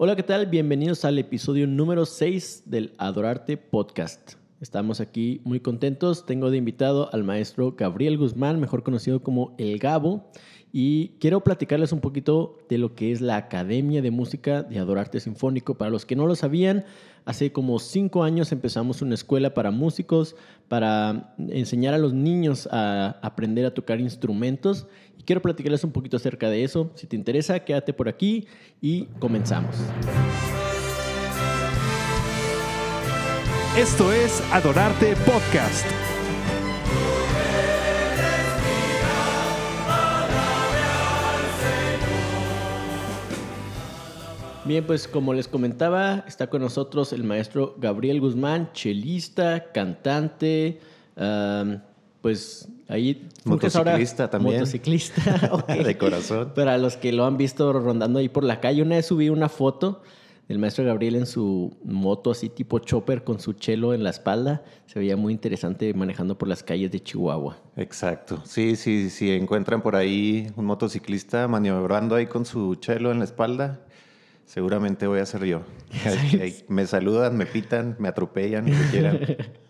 Hola, ¿qué tal? Bienvenidos al episodio número 6 del Adorarte Podcast. Estamos aquí muy contentos. Tengo de invitado al maestro Gabriel Guzmán, mejor conocido como El Gabo. Y quiero platicarles un poquito de lo que es la Academia de Música de Adorarte Sinfónico. Para los que no lo sabían, hace como cinco años empezamos una escuela para músicos, para enseñar a los niños a aprender a tocar instrumentos. Y quiero platicarles un poquito acerca de eso. Si te interesa, quédate por aquí y comenzamos. Esto es Adorarte Podcast. Bien, pues como les comentaba, está con nosotros el maestro Gabriel Guzmán, chelista, cantante, um, pues ahí... Motociclista también. Motociclista, okay. de corazón. Para los que lo han visto rondando ahí por la calle, una vez subí una foto del maestro Gabriel en su moto así tipo chopper con su chelo en la espalda. Se veía muy interesante manejando por las calles de Chihuahua. Exacto. Sí, sí, sí. Encuentran por ahí un motociclista maniobrando ahí con su chelo en la espalda. Seguramente voy a ser yo. me saludan, me pitan, me atropellan, lo que quieran.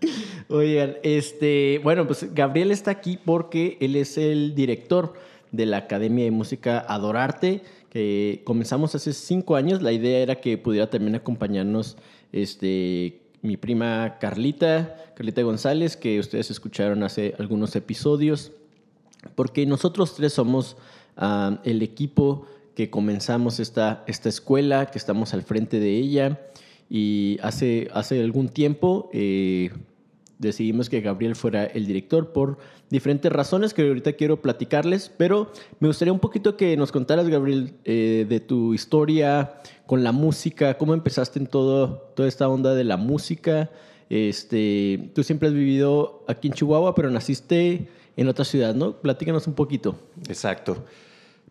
Oigan, este, bueno, pues Gabriel está aquí porque él es el director de la Academia de Música Adorarte, que comenzamos hace cinco años. La idea era que pudiera también acompañarnos este, mi prima Carlita, Carlita González, que ustedes escucharon hace algunos episodios, porque nosotros tres somos uh, el equipo que comenzamos esta, esta escuela, que estamos al frente de ella. Y hace, hace algún tiempo eh, decidimos que Gabriel fuera el director por diferentes razones que ahorita quiero platicarles, pero me gustaría un poquito que nos contaras, Gabriel, eh, de tu historia con la música, cómo empezaste en todo, toda esta onda de la música. Este, tú siempre has vivido aquí en Chihuahua, pero naciste en otra ciudad, ¿no? Platícanos un poquito. Exacto.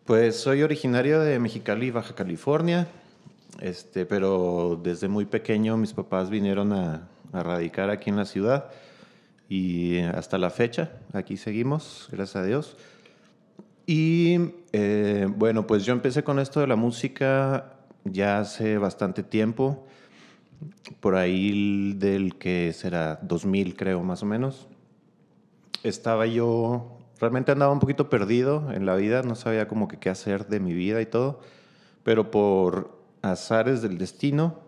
Pues soy originario de Mexicali, Baja California, este, pero desde muy pequeño mis papás vinieron a, a radicar aquí en la ciudad y hasta la fecha aquí seguimos, gracias a Dios. Y eh, bueno, pues yo empecé con esto de la música ya hace bastante tiempo, por ahí del que será 2000 creo más o menos. Estaba yo realmente andaba un poquito perdido en la vida, no sabía como que qué hacer de mi vida y todo, pero por azares del destino,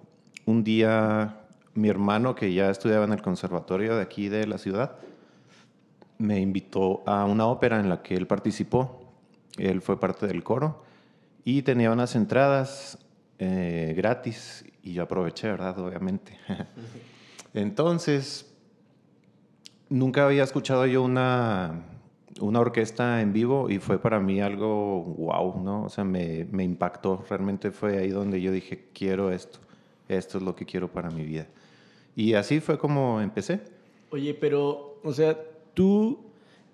un día mi hermano, que ya estudiaba en el conservatorio de aquí de la ciudad, me invitó a una ópera en la que él participó. Él fue parte del coro y tenía unas entradas eh, gratis y yo aproveché, ¿verdad? Obviamente. Entonces, nunca había escuchado yo una una orquesta en vivo y fue para mí algo wow, ¿no? O sea, me, me, impactó. Realmente fue ahí donde yo dije, quiero esto. Esto es lo que quiero para mi vida. Y así fue como empecé. Oye, pero, o sea, tú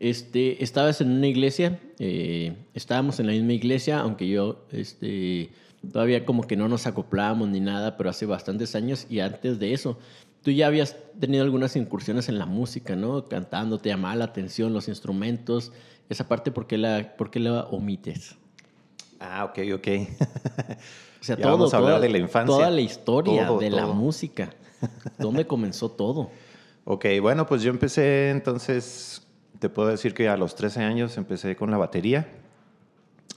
este, estabas en una iglesia, eh, estábamos en la misma iglesia, aunque yo este, todavía como que no nos acoplábamos ni nada, pero hace bastantes años y antes de eso tú ya habías tenido algunas incursiones en la música, ¿no? Cantando, te llamaba la atención los instrumentos. Esa parte, ¿por qué la, por qué la omites? Ah, ok, ok. o sea, todo, vamos a hablar de la infancia. Toda la historia de la música. ¿Dónde comenzó todo? Ok, bueno, pues yo empecé entonces, te puedo decir que a los 13 años empecé con la batería.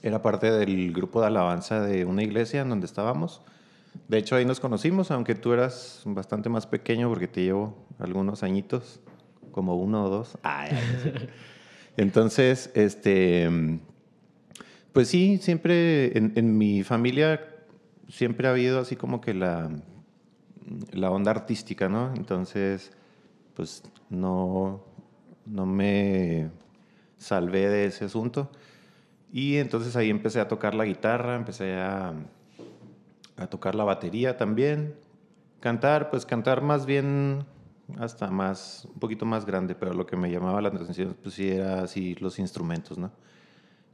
Era parte del grupo de alabanza de una iglesia en donde estábamos. De hecho, ahí nos conocimos, aunque tú eras bastante más pequeño porque te llevo algunos añitos, como uno o dos. Entonces, este, pues sí, siempre en, mi familia siempre ha habido así como que la, la onda artística, ¿no? Entonces, pues no, no me salvé de ese asunto. Y entonces ahí empecé a tocar la guitarra, empecé a a tocar la batería también. Cantar, pues cantar más bien hasta más, un poquito más grande, pero lo que me llamaba la atención, pues sí, era así los instrumentos, ¿no?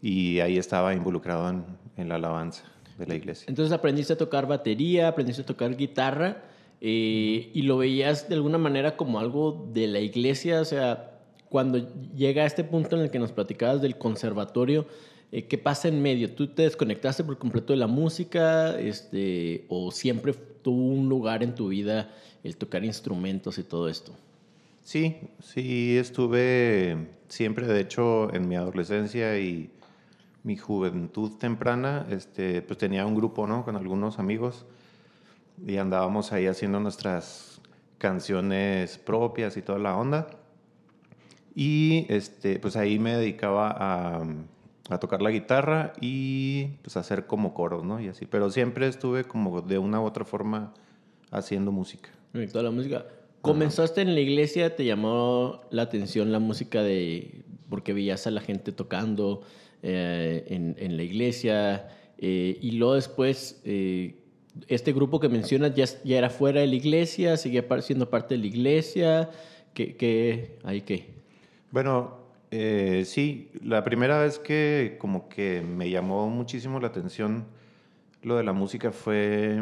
Y ahí estaba involucrado en, en la alabanza de la iglesia. Entonces aprendiste a tocar batería, aprendiste a tocar guitarra, eh, y lo veías de alguna manera como algo de la iglesia, o sea, cuando llega a este punto en el que nos platicabas del conservatorio, eh, ¿qué pasa en medio? ¿Tú te desconectaste por completo de la música este, o siempre tuvo un lugar en tu vida el tocar instrumentos y todo esto? Sí, sí, estuve siempre, de hecho, en mi adolescencia y mi juventud temprana, este, pues tenía un grupo, ¿no? Con algunos amigos y andábamos ahí haciendo nuestras canciones propias y toda la onda. Y este, pues ahí me dedicaba a, a tocar la guitarra y pues hacer como coros, ¿no? Y así, pero siempre estuve como de una u otra forma haciendo música. Toda la música. ¿Comenzaste en la iglesia? ¿Te llamó la atención la música de... porque veías a la gente tocando eh, en, en, la iglesia? Eh, y luego después, eh, este grupo que mencionas ya, ya era fuera de la iglesia, seguía siendo parte de la iglesia. ¿Qué, qué, ahí qué? Bueno, eh, sí, la primera vez que como que me llamó muchísimo la atención lo de la música fue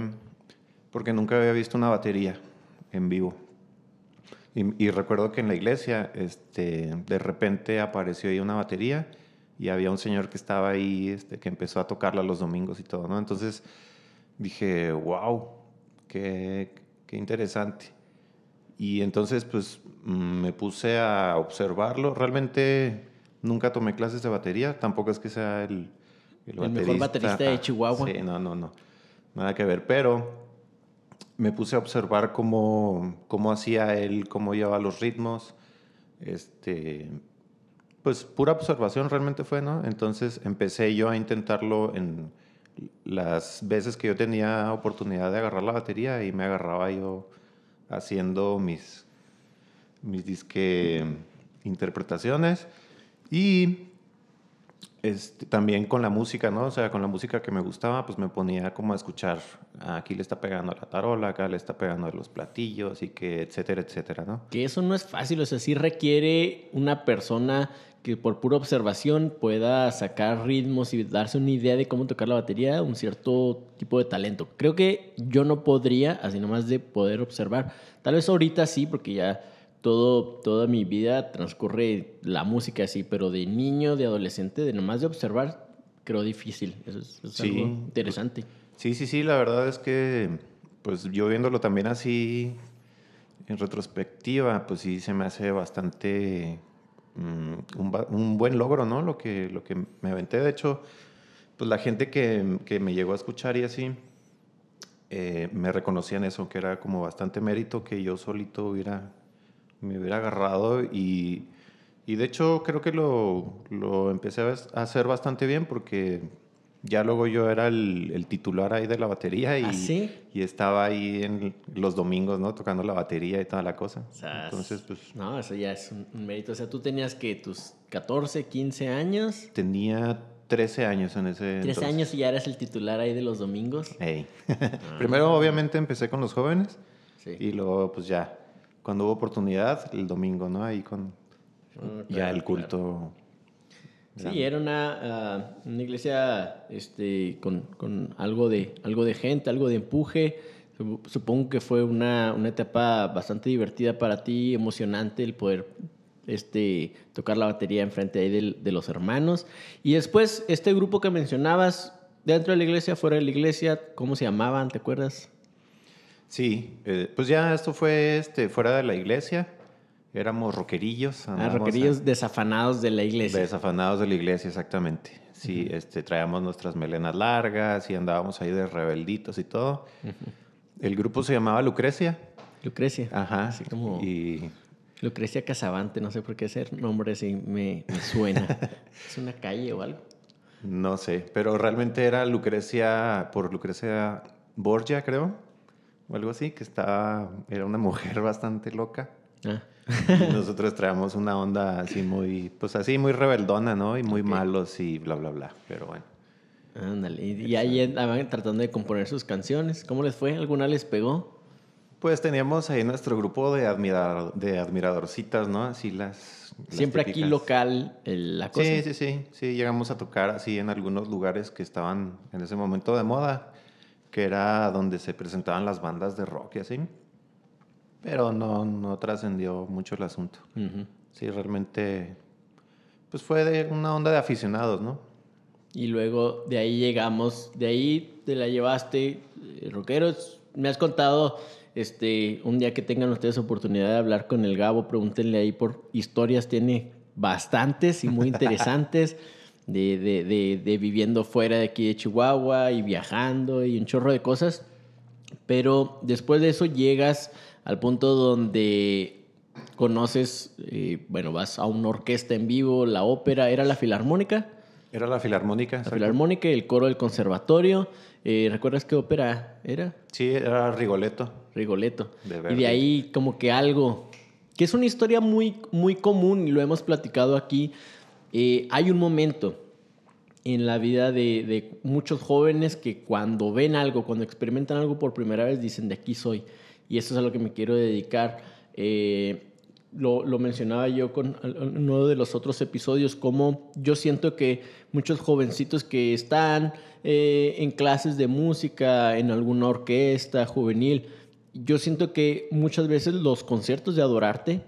porque nunca había visto una batería en vivo. Y, recuerdo que en la iglesia, este, de repente apareció ahí una batería y había un señor que estaba ahí, este, que empezó a tocarla los domingos y todo, ¿no? Entonces dije, wow, qué, qué interesante. Y entonces, pues, mm, me puse a observarlo. Realmente nunca tomé clases de batería. Tampoco es que sea el, el, el mejor baterista de Chihuahua. Sí, no, no, no. Nada que ver. Pero me puse a observar cómo, cómo hacía él, cómo llevaba los ritmos. Este, pues pura observación realmente fue, ¿no? Entonces empecé yo a intentarlo en las veces que yo tenía oportunidad de agarrar la batería y me agarraba yo haciendo mis, mis disque interpretaciones y este, también con la música, ¿no? O sea, con la música que me gustaba, pues me ponía como a escuchar, aquí le está pegando a la tarola, acá le está pegando a los platillos y que etcétera, etcétera, ¿no? Que eso no es fácil, o sea, sí requiere una persona que por pura observación pueda sacar ritmos y darse una idea de cómo tocar la batería, un cierto tipo de talento. Creo que yo no podría, así nomás de poder observar. Tal vez ahorita sí, porque ya todo, toda mi vida transcurre la música así, pero de niño, de adolescente, de nomás de observar, creo difícil. Eso es, algo interesante. Sí, sí, sí, la verdad es que, pues yo viéndolo también así en retrospectiva, pues sí se me hace bastante Mm, un, buen logro, ¿no? Lo que, lo que me aventé. De hecho, pues la gente que, que me llegó a escuchar y así, eh, me reconocían eso, que era como bastante mérito que yo solito hubiera, me hubiera agarrado y, y de hecho creo que lo, lo empecé a hacer bastante bien porque ya luego yo era el, titular ahí de la batería y, ¿Ah, y estaba ahí en los domingos, ¿no? Tocando la batería y toda la cosa. Entonces, pues... No, eso ya es un, mérito. O sea, tú tenías que tus 14, 15 años. Tenía 13 años en ese 13 años y ya eras el titular ahí de los domingos. Ah. Primero, obviamente, empecé con los jóvenes. Sí. Y luego, pues ya, cuando hubo oportunidad, el domingo, ¿no? Ahí con ah, ya el culto... Sí, era una, ah, una iglesia este, con, con, algo, de, algo de gente, algo de empuje. Supongo que fue una, una etapa bastante divertida para ti, emocionante el poder este, tocar la batería enfrente de, de, los hermanos. Y después, este grupo que mencionabas, dentro de la iglesia, fuera de la iglesia, ¿cómo se llamaban? ¿Te acuerdas? Sí, eh, pues ya esto fue este, fuera de la iglesia. Éramos roquerillos. Ah, roquerillos desafanados de la iglesia. Desafanados de la iglesia, exactamente. Sí, este, traíamos nuestras melenas largas y andábamos ahí de rebelditos y todo. El grupo se llamaba Lucrecia. Lucrecia. Ajá. Así como... Y... Lucrecia Casavante, no sé por qué ese nombre sí me, me suena. ¿Es una calle o algo? No sé, pero realmente era Lucrecia, por Lucrecia Borgia, creo, o algo así, que estaba, era una mujer bastante loca. Ah. nosotros traemos una onda así muy, pues así muy rebeldona, ¿no? Y muy malos y bla, bla, bla. Pero bueno. Ándale. Y ahí estaban tratando de componer sus canciones. ¿Cómo les fue? ¿Alguna les pegó? Pues teníamos ahí nuestro grupo de, admirador, de admiradorcitas, ¿no? Así las... Siempre aquí local la cosa. Sí, sí, sí. Sí, llegamos a tocar así en algunos lugares que estaban en ese momento de moda, que era donde se presentaban las bandas de rock y así. Pero no, no trascendió mucho el asunto. Sí, realmente, pues fue de una onda de aficionados, ¿no? y luego de ahí llegamos, de ahí te la llevaste, eh, rockeros, me has contado, este, un día que tengan ustedes oportunidad de hablar con el Gabo, pregúntenle ahí por historias, tiene bastantes y muy interesantes. De, de, de, de, viviendo fuera de aquí de Chihuahua y viajando y un chorro de cosas. Pero después de eso llegas al punto donde conoces, eh, bueno, vas a una orquesta en vivo, la ópera, ¿era la filarmónica? Era la filarmónica. La filarmónica, el coro del conservatorio. Eh, ¿Recuerdas qué ópera era? Sí, era Rigoletto. Rigoletto. y de ahí como que algo, que es una historia muy, muy común y lo hemos platicado aquí. Eh, hay un momento en la vida de, de, muchos jóvenes que cuando ven algo, cuando experimentan algo por primera vez, dicen, de aquí soy. Y eso es a lo que me quiero dedicar. Eh, lo, lo, mencionaba yo con uno de los otros episodios, como yo siento que muchos jovencitos que están eh, en clases de música, en alguna orquesta juvenil, yo siento que muchas veces los conciertos de Adorarte,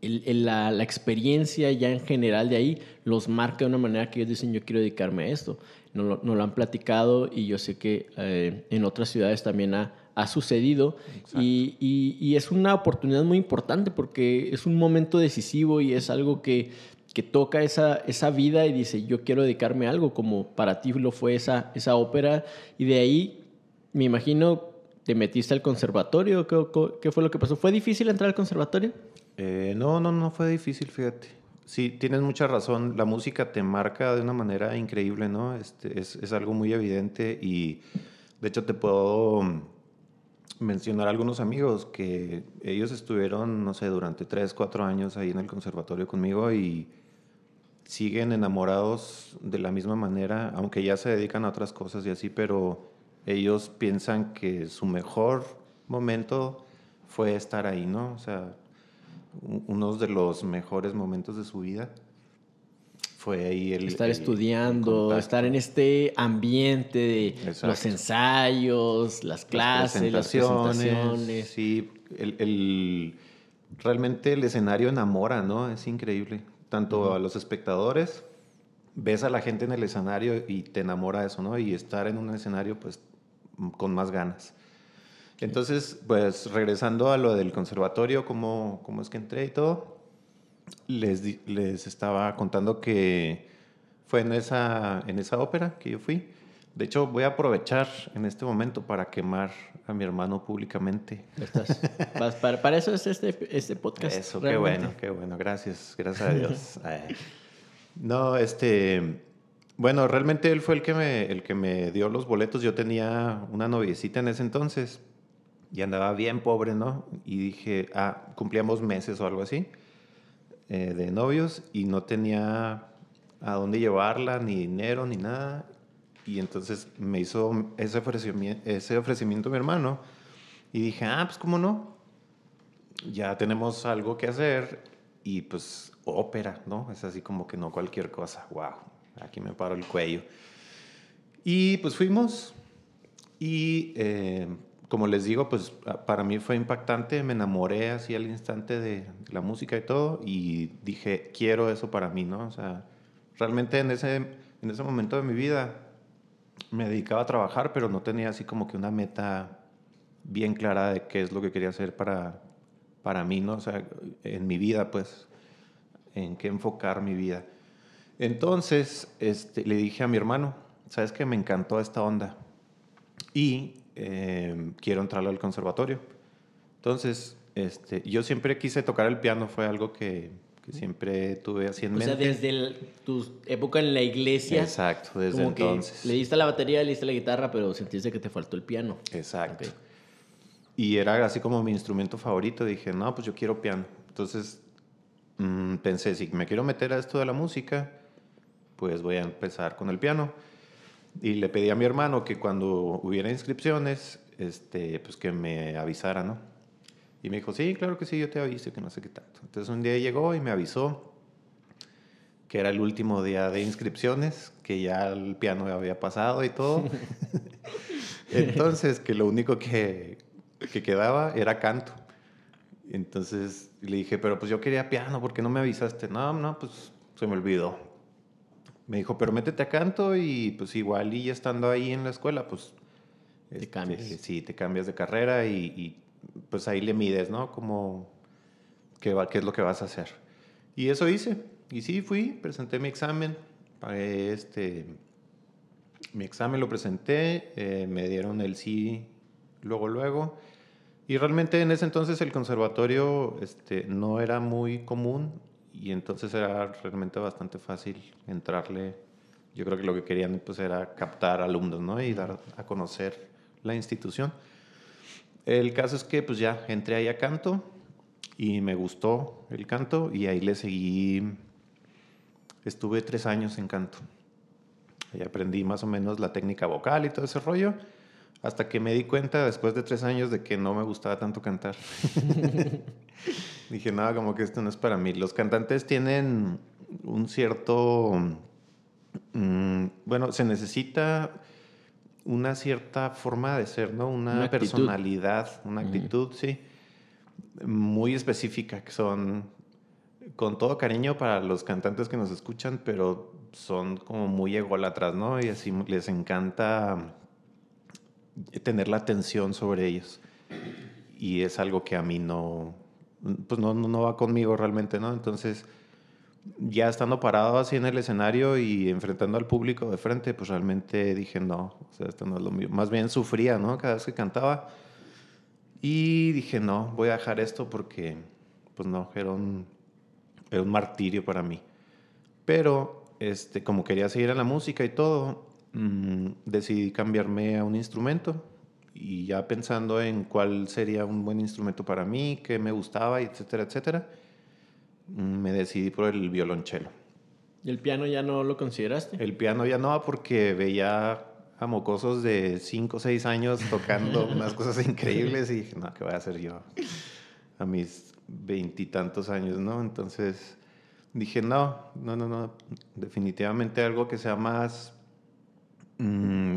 la, la, experiencia ya en general de ahí, los marca de una manera que ellos dicen, yo quiero dedicarme a esto. No lo, no lo han platicado y yo sé que eh, en otras ciudades también ha, ha sucedido y, y, y, es una oportunidad muy importante porque es un momento decisivo y es algo que, que, toca esa, esa vida y dice, yo quiero dedicarme a algo, como para ti lo fue esa, esa ópera, y de ahí, me imagino, te metiste al conservatorio, ¿qué, qué fue lo que pasó? ¿Fue difícil entrar al conservatorio? Eh, no, no, no fue difícil, fíjate. Sí, tienes mucha razón. La música te marca de una manera increíble, ¿no? Este, es, es algo muy evidente y de hecho te puedo mencionar a algunos amigos que ellos estuvieron, no sé, durante tres, cuatro años ahí en el conservatorio conmigo y siguen enamorados de la misma manera, aunque ya se dedican a otras cosas y así, pero ellos piensan que su mejor momento fue estar ahí, ¿no? O sea, uno de los mejores momentos de su vida fue ahí el... Estar estudiando, estar en este ambiente de los ensayos, las clases, las presentaciones. Sí, el, el, realmente el escenario enamora, ¿no? Es increíble. Tanto uh -huh. a los espectadores, ves a la gente en el escenario y te enamora eso, ¿no? Y estar en un escenario, pues, con más ganas. Entonces, pues, regresando a lo del conservatorio, cómo, cómo es que entré y todo les, les estaba contando que fue en esa, en esa ópera que yo fui. De hecho, voy a aprovechar en este momento para quemar a mi hermano públicamente. Estás, para, para, eso es este, este podcast. Eso, realmente. qué bueno, qué bueno. Gracias, gracias a Dios. no, este... Bueno, realmente él fue el que, me, el que me dio los boletos. Yo tenía una noviecita en ese entonces y andaba bien pobre, ¿no? Y dije, ah, cumplíamos meses o algo así eh, de novios y no tenía a dónde llevarla, ni dinero, ni nada. Y entonces me hizo ese ofrecimiento, ese ofrecimiento mi hermano. Y dije, ah, pues cómo no. Ya tenemos algo que hacer y pues ópera, ¿no? Es así como que no cualquier cosa. Wow, aquí me paro el cuello. Y pues fuimos y eh, como les digo, pues para mí fue impactante, me enamoré así al instante de la música y todo y dije, quiero eso para mí, ¿no? O sea, realmente en ese, en ese momento de mi vida me dedicaba a trabajar, pero no tenía así como que una meta bien clara de qué es lo que quería hacer para, para mí, ¿no? O sea, en mi vida, pues, en qué enfocar mi vida. Entonces, este, le dije a mi hermano, ¿sabes qué? Me encantó esta onda. Y eh, quiero entrar al conservatorio. Entonces, este, yo siempre quise tocar el piano, fue algo que, que siempre tuve así en o mente. O sea, desde el, tu época en la iglesia. Exacto, desde entonces. le diste la batería, le diste la guitarra, pero sentiste que te faltó el piano. Exacto. Okay. Y era así como mi instrumento favorito. Dije, no, pues yo quiero piano. Entonces mmm, pensé, si me quiero meter a esto de la música, pues voy a empezar con el piano. Y le pedí a mi hermano que cuando hubiera inscripciones, este, pues que me avisara, ¿no? Y me dijo, sí, claro que sí, yo te aviso, que no sé qué tanto. Entonces un día llegó y me avisó que era el último día de inscripciones, que ya el piano había pasado y todo. Entonces, que lo único que, que quedaba era canto. Entonces le dije, pero pues yo quería piano, ¿por qué no me avisaste? No, no, pues se me olvidó. Me dijo, pero métete a canto y pues igual y estando ahí en la escuela, pues... Te este, cambias. Sí, te cambias de carrera y, y, pues ahí le mides, ¿no? Como qué, va, qué es lo que vas a hacer. Y eso hice. Y sí, fui, presenté mi examen, pagué este... Mi examen lo presenté, eh, me dieron el sí luego, luego. Y realmente en ese entonces el conservatorio este, no era muy común y entonces era realmente bastante fácil entrarle. Yo creo que lo que querían pues era captar alumnos, ¿no? Y dar a conocer la institución. El caso es que pues ya entré ahí a canto y me gustó el canto y ahí le seguí. Estuve tres años en canto. Ahí aprendí más o menos la técnica vocal y todo ese rollo. Hasta que me di cuenta después de tres años de que no me gustaba tanto cantar. Dije, nada, como que esto no es para mí. Los cantantes tienen un cierto... mm, bueno, se necesita una cierta forma de ser, ¿no? Una, personalidad, una actitud, sí, muy específica, que son, con todo cariño para los cantantes que nos escuchan, pero son como muy ególatras, ¿no? Y así les encanta tener la atención sobre ellos. Y es algo que a mí no, pues no, no, va conmigo realmente, ¿no? Entonces, ya estando parado así en el escenario y enfrentando al público de frente, pues realmente dije, no, o sea, esto no es lo mío. Más bien sufría, ¿no? Cada vez que cantaba. Y dije, no, voy a dejar esto porque, pues no, era un, era un martirio para mí. Pero, este, como quería seguir en la música y todo, mm, decidí cambiarme a un instrumento. Y ya pensando en cuál sería un buen instrumento para mí, qué me gustaba, etcétera, etcétera, me decidí por el violonchelo. ¿Y el piano ya no lo consideraste? El piano ya no, porque veía a mocosos de 5 o 6 años tocando unas cosas increíbles y dije, no, ¿qué voy a hacer yo a mis veintitantos años, no? Entonces dije, no, no, no, no, definitivamente algo que sea más... mm,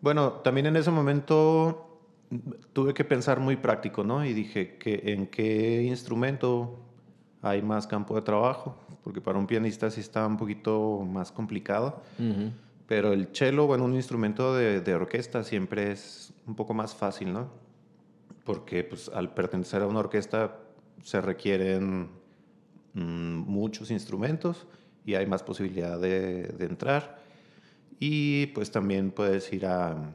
bueno, también en ese momento tuve que pensar muy práctico, ¿no? Y dije, que ¿en qué instrumento hay más campo de trabajo? Porque para un pianista sí está un poquito más complicado. Pero el cello, bueno, un instrumento de, de orquesta siempre es un poco más fácil, ¿no? Porque pues, al pertenecer a una orquesta se requieren mm, muchos instrumentos y hay más posibilidad de, de entrar. Y pues también puedes ir a,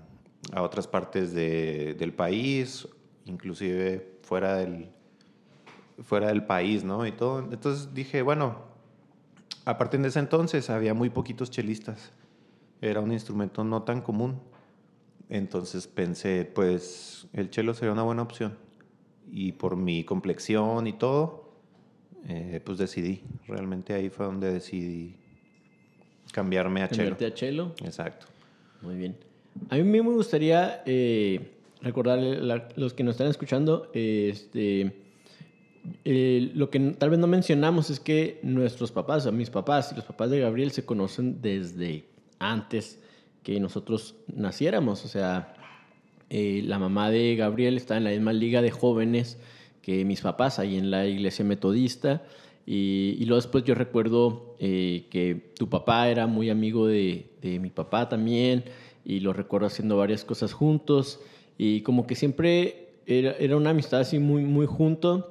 a otras partes de- del país, inclusive fuera del, fuera del país, ¿no? Y todo. Entonces dije, bueno, a partir de ese entonces había muy poquitos chelistas. Era un instrumento no tan común. Entonces pensé, pues el cello sería una buena opción. Y por mi complexión y todo, eh, pues decidí. Realmente ahí fue donde decidí cambiarme a. Cambiarte a cello. Exacto. Muy bien. A mí me gustaría eh, recordarle a los que nos están escuchando, eh, este, eh, lo que tal vez no mencionamos es que nuestros papás, o sea, mis papás y los papás de Gabriel se conocen desde antes que nosotros naciéramos. O sea, eh, la mamá de Gabriel está en la misma liga de jóvenes que mis papás, ahí en la iglesia metodista. Y, y luego después yo recuerdo eh, que tu papá era muy amigo de, de mi papá también, y lo recuerdo haciendo varias cosas juntos, y como que siempre era, era una amistad así muy, muy junto.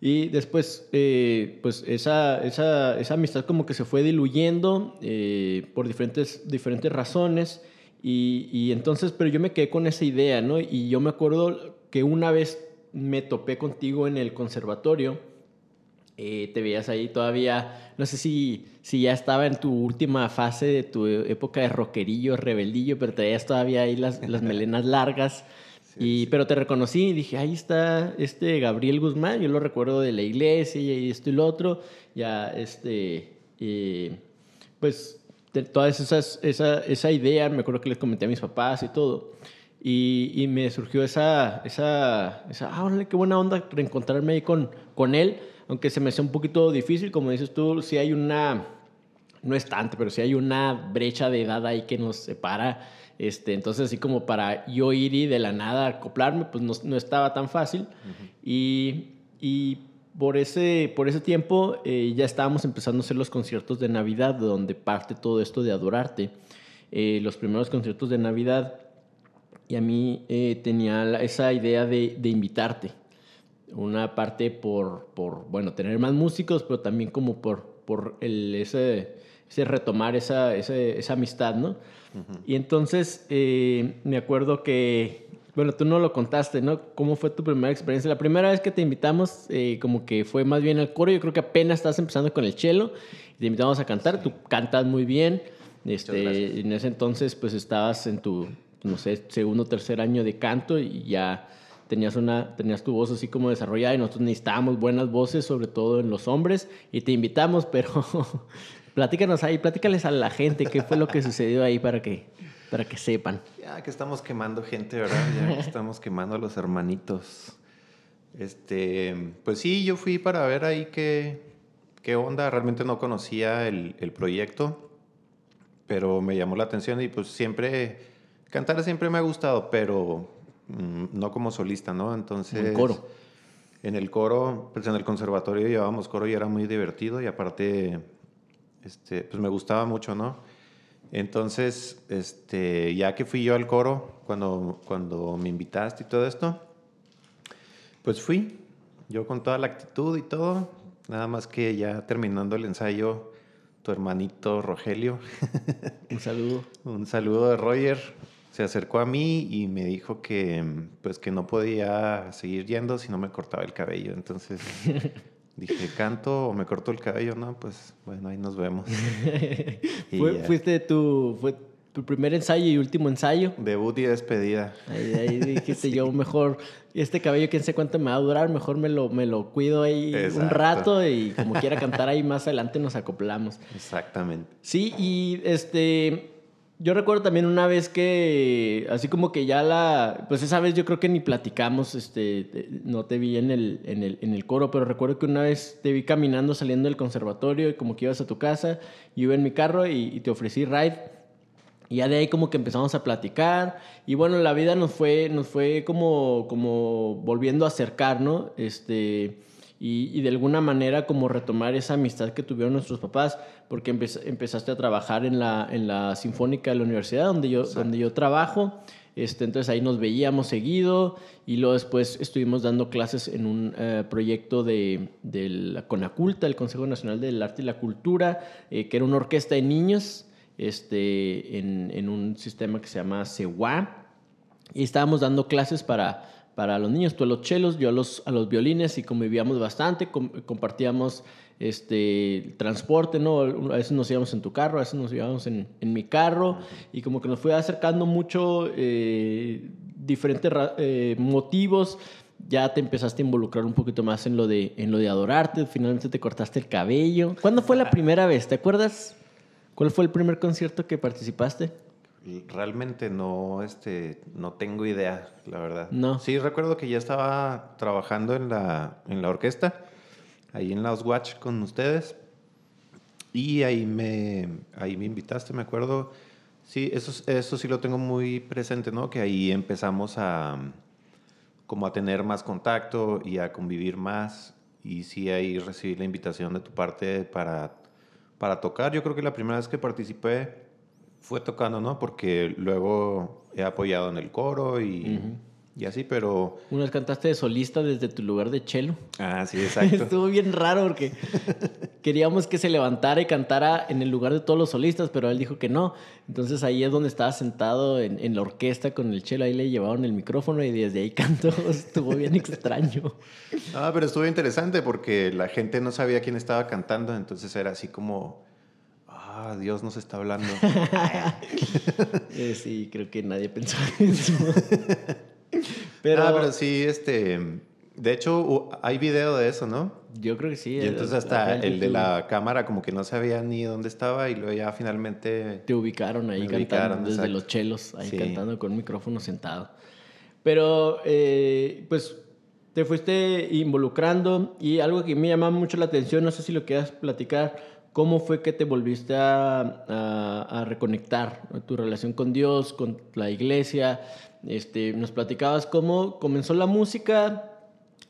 Y después, eh, pues esa, esa, esa amistad como que se fue diluyendo eh, por diferentes, diferentes razones. Y, y entonces, pero yo me quedé con esa idea, ¿no? Y yo me acuerdo que una vez me topé contigo en el conservatorio. Eh, te veías ahí todavía, no sé si, si ya estaba en tu última fase de tu época de rockerillo, rebeldillo, pero te veías todavía ahí las, las melenas largas. y, Pero te reconocí y dije, ahí está este Gabriel Guzmán, yo lo recuerdo de la iglesia y esto y lo otro. Ya, este, eh, pues, todas esas, esa, esa idea, me acuerdo que les comenté a mis papás y todo. Y, y me surgió esa, esa, esa, ah, órale, qué buena onda reencontrarme ahí con, con él, aunque se me hacía un poquito difícil, como dices tú, sí hay una, no es tanto, pero sí hay una brecha de edad ahí que nos separa. Este, entonces, así como para yo ir y de la nada acoplarme, pues no, no estaba tan fácil. y, y por ese, por ese tiempo eh, ya estábamos empezando a hacer los conciertos de Navidad, donde parte todo esto de adorarte. Eh, los primeros conciertos de Navidad, y a mí eh, tenía esa idea de, de, invitarte. Una parte por, por, bueno, tener más músicos, pero también como por, por el, ese, ese retomar esa, esa, amistad, ¿no? Y entonces me acuerdo que bueno, tú no lo contaste, ¿no? ¿Cómo fue tu primera experiencia? La primera vez que te invitamos, eh, como que fue más bien al coro. Yo creo que apenas estás empezando con el cello. Te invitamos a cantar. Tú cantas muy bien. Este, en ese entonces, pues estabas en tu, no sé, segundo o tercer año de canto y ya tenías, una, tenías tu voz así como desarrollada y nosotros necesitábamos buenas voces, sobre todo en los hombres. Y te invitamos, pero platícanos ahí, platícales a la gente qué fue lo que sucedió ahí para que para que sepan. Ya que estamos quemando gente, ¿verdad? Ya que estamos quemando a los hermanitos. Este, pues sí, yo fui para ver ahí qué, qué onda. Realmente no conocía el, el proyecto, pero me llamó la atención y pues siempre, cantar siempre me ha gustado, pero no como solista, ¿no? Entonces... En el coro. En el coro, pues en el conservatorio llevábamos coro y era muy divertido y aparte, este, pues me gustaba mucho, ¿no? Entonces, este, ya que fui yo al coro, cuando, cuando me invitaste y todo esto, pues fui, yo con toda la actitud y todo, nada más que ya terminando el ensayo, tu hermanito Rogelio. Un saludo. Un saludo de Roger. Se acercó a mí y me dijo que, pues, que no podía seguir yendo si no me cortaba el cabello. Entonces, Dije, ¿canto o me corto el cabello? No, pues bueno, ahí nos vemos. ¿Fuiste tu, fue tu primer ensayo y último ensayo? Debut y despedida. Ahí, ahí dijiste yo, mejor, este cabello, quién sé cuánto me va a durar, mejor me lo, me lo cuido ahí un rato y como quiera cantar ahí más adelante nos acoplamos. Exactamente. Sí, y este, yo recuerdo también una vez que, así como que ya la, pues esa vez yo creo que ni platicamos, este, no te vi en el, en el, en el coro, pero recuerdo que una vez te vi caminando saliendo del conservatorio y como que ibas a tu casa, yo iba en mi carro y, te ofrecí ride. Y ya de ahí como que empezamos a platicar y bueno, la vida nos fue, nos fue como, como volviendo a acercar, ¿no? Este, y, de alguna manera como retomar esa amistad que tuvieron nuestros papás, porque empezaste a trabajar en la, en la Sinfónica de la universidad donde yo, donde yo trabajo. Este, entonces ahí nos veíamos seguido y luego después estuvimos dando clases en un eh, proyecto de, de, la CONACULTA, el Consejo Nacional del Arte y la Cultura, eh, que era una orquesta de niños este, en, en un sistema que se llama CEWA. Y estábamos dando clases para para los niños, tú a los chelos, yo a los, a los violines y convivíamos bastante, compartíamos este transporte, ¿no? A veces nos íbamos en tu carro, a veces nos íbamos en, en mi carro y como que nos fue acercando mucho eh, diferentes eh, motivos. Ya te empezaste a involucrar un poquito más en lo, de, en lo de adorarte, finalmente te cortaste el cabello. ¿Cuándo fue la primera vez? ¿Te acuerdas? ¿Cuál fue el primer concierto que participaste? Realmente no, este, no tengo idea, la verdad. No. Sí, recuerdo que ya estaba trabajando en la, en la orquesta, ahí en Los Watch con ustedes. Y ahí me, ahí me invitaste, me acuerdo. Sí, eso, eso sí lo tengo muy presente, ¿no? Que ahí empezamos a, como a tener más contacto y a convivir más. Y sí, ahí recibí la invitación de tu parte para, para tocar. Yo creo que la primera vez que participé fue tocando, ¿no? Porque luego he apoyado en el coro y, y así, pero... Una vez cantaste de solista desde tu lugar de chelo. Ah, sí, exacto. Estuvo bien raro porque queríamos que se levantara y cantara en el lugar de todos los solistas, pero él dijo que no. Entonces ahí es donde estaba sentado en, en la orquesta con el chelo, ahí le llevaron el micrófono y desde ahí cantó. Estuvo bien extraño. Ah, pero estuvo interesante porque la gente no sabía quién estaba cantando, entonces era así como ah, Dios nos está hablando. Eh, sí, creo que nadie pensó eso. pero, ah, pero sí, este, de hecho, hay video de eso, ¿no? Yo creo que sí. Y entonces hasta el de la cámara como que no sabía ni dónde estaba y luego ya finalmente... Te ubicaron ahí cantando desde los chelos, ahí cantando con un micrófono sentado. Pero, eh, pues, te fuiste involucrando y algo que me llama mucho la atención, no sé si lo quieras platicar, ¿Cómo fue que te volviste a, reconectar tu relación con Dios, con la iglesia? Este, nos platicabas cómo comenzó la música,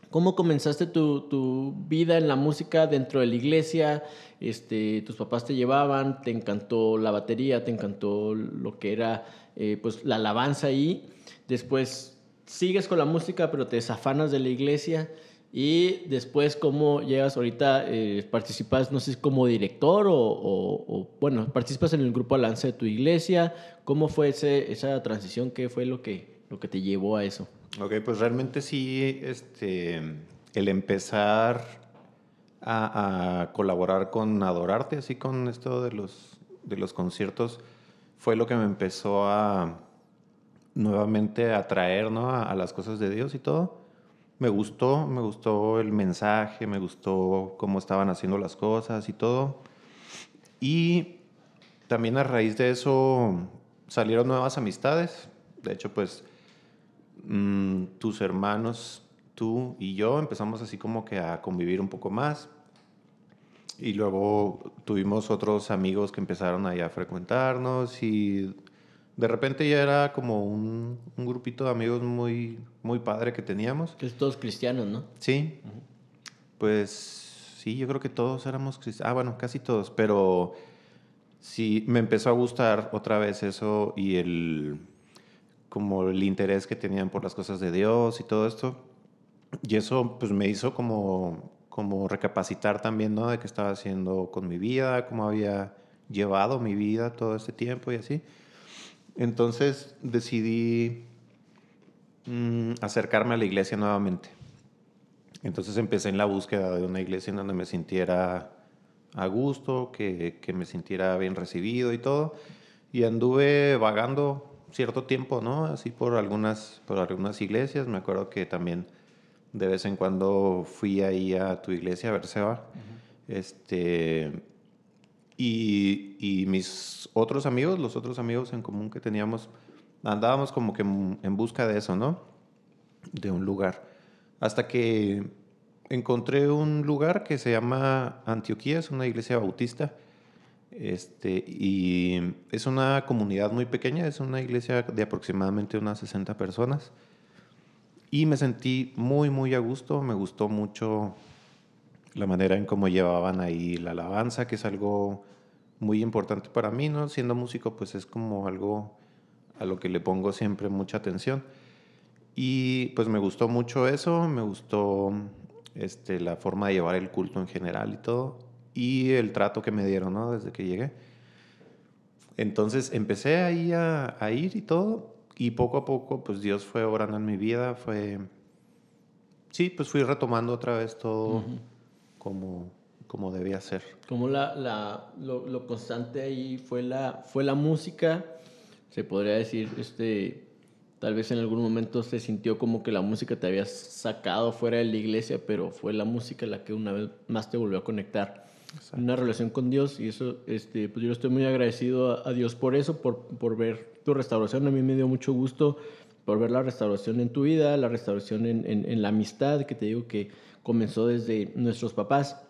¿Cómo comenzaste tu, tu, vida en la música dentro de la iglesia? Este, tus papás te llevaban, te encantó la batería, te encantó lo que era eh, pues, la alabanza ahí. Después sigues con la música, pero te desafanas de la iglesia. Y después, ¿cómo llegas ahorita? Eh, ¿Participas, no sé, como director o, bueno, participas en el grupo Alance de tu iglesia? ¿Cómo fue ese, esa transición? ¿Qué fue lo que, lo que te llevó a eso? Ok, pues realmente sí, este, el empezar a, colaborar con Adorarte, así con esto de los, de los conciertos, fue lo que me empezó a nuevamente atraer ¿no? a las cosas de Dios y todo me gustó, me gustó el mensaje, me gustó cómo estaban haciendo las cosas y todo. Y también a raíz de eso salieron nuevas amistades. De hecho, pues mmm, tus hermanos, tú y yo empezamos así como que a convivir un poco más. Y luego tuvimos otros amigos que empezaron ahí a frecuentarnos y de repente ya era como un, un, grupito de amigos muy, muy padre que teníamos. Que es todos cristianos, ¿no? Sí. Uh -huh. Pues sí, yo creo que todos éramos cristianos. Ah, bueno, casi todos, pero sí me empezó a gustar otra vez eso y el como el interés que tenían por las cosas de Dios y todo esto. Y eso pues me hizo como como recapacitar también, ¿no? De qué estaba haciendo con mi vida, cómo había llevado mi vida todo este tiempo y así. Entonces decidí mmm, acercarme a la iglesia nuevamente. Entonces empecé en la búsqueda de una iglesia en donde me sintiera a gusto, que, que, me sintiera bien recibido y todo. Y anduve vagando cierto tiempo, ¿no? Así por algunas, por algunas iglesias. Me acuerdo que también de vez en cuando fui ahí a tu iglesia, a Berseba. Uh -huh. Este y, mis otros amigos, los otros amigos en común que teníamos, andábamos como que en busca de eso, ¿no? De un lugar. Hasta que encontré un lugar que se llama Antioquía, es una iglesia bautista. Este, y es una comunidad muy pequeña, es una iglesia de aproximadamente unas 60 personas. Y me sentí muy, muy a gusto, me gustó mucho la manera en cómo llevaban ahí la alabanza, que es algo muy importante para mí, ¿no? Siendo músico, pues es como algo a lo que le pongo siempre mucha atención. Y pues me gustó mucho eso, me gustó este, la forma de llevar el culto en general y todo, y el trato que me dieron, ¿no? Desde que llegué. Entonces empecé ahí a, a ir y todo, y poco a poco, pues Dios fue obrando en mi vida, fue... Sí, pues fui retomando otra vez todo. Uh -huh como, como debía ser. Como la, la, lo, lo, constante ahí fue la, fue la música, se podría decir, este, tal vez en algún momento se sintió como que la música te había sacado fuera de la iglesia, pero fue la música la que una vez más te volvió a conectar. Exacto. Una relación con Dios y eso, este, pues yo estoy muy agradecido a, a Dios por eso, por, por ver tu restauración. A mí me dio mucho gusto por ver la restauración en tu vida, la restauración en, en, en la amistad, que te digo que comenzó desde nuestros papás.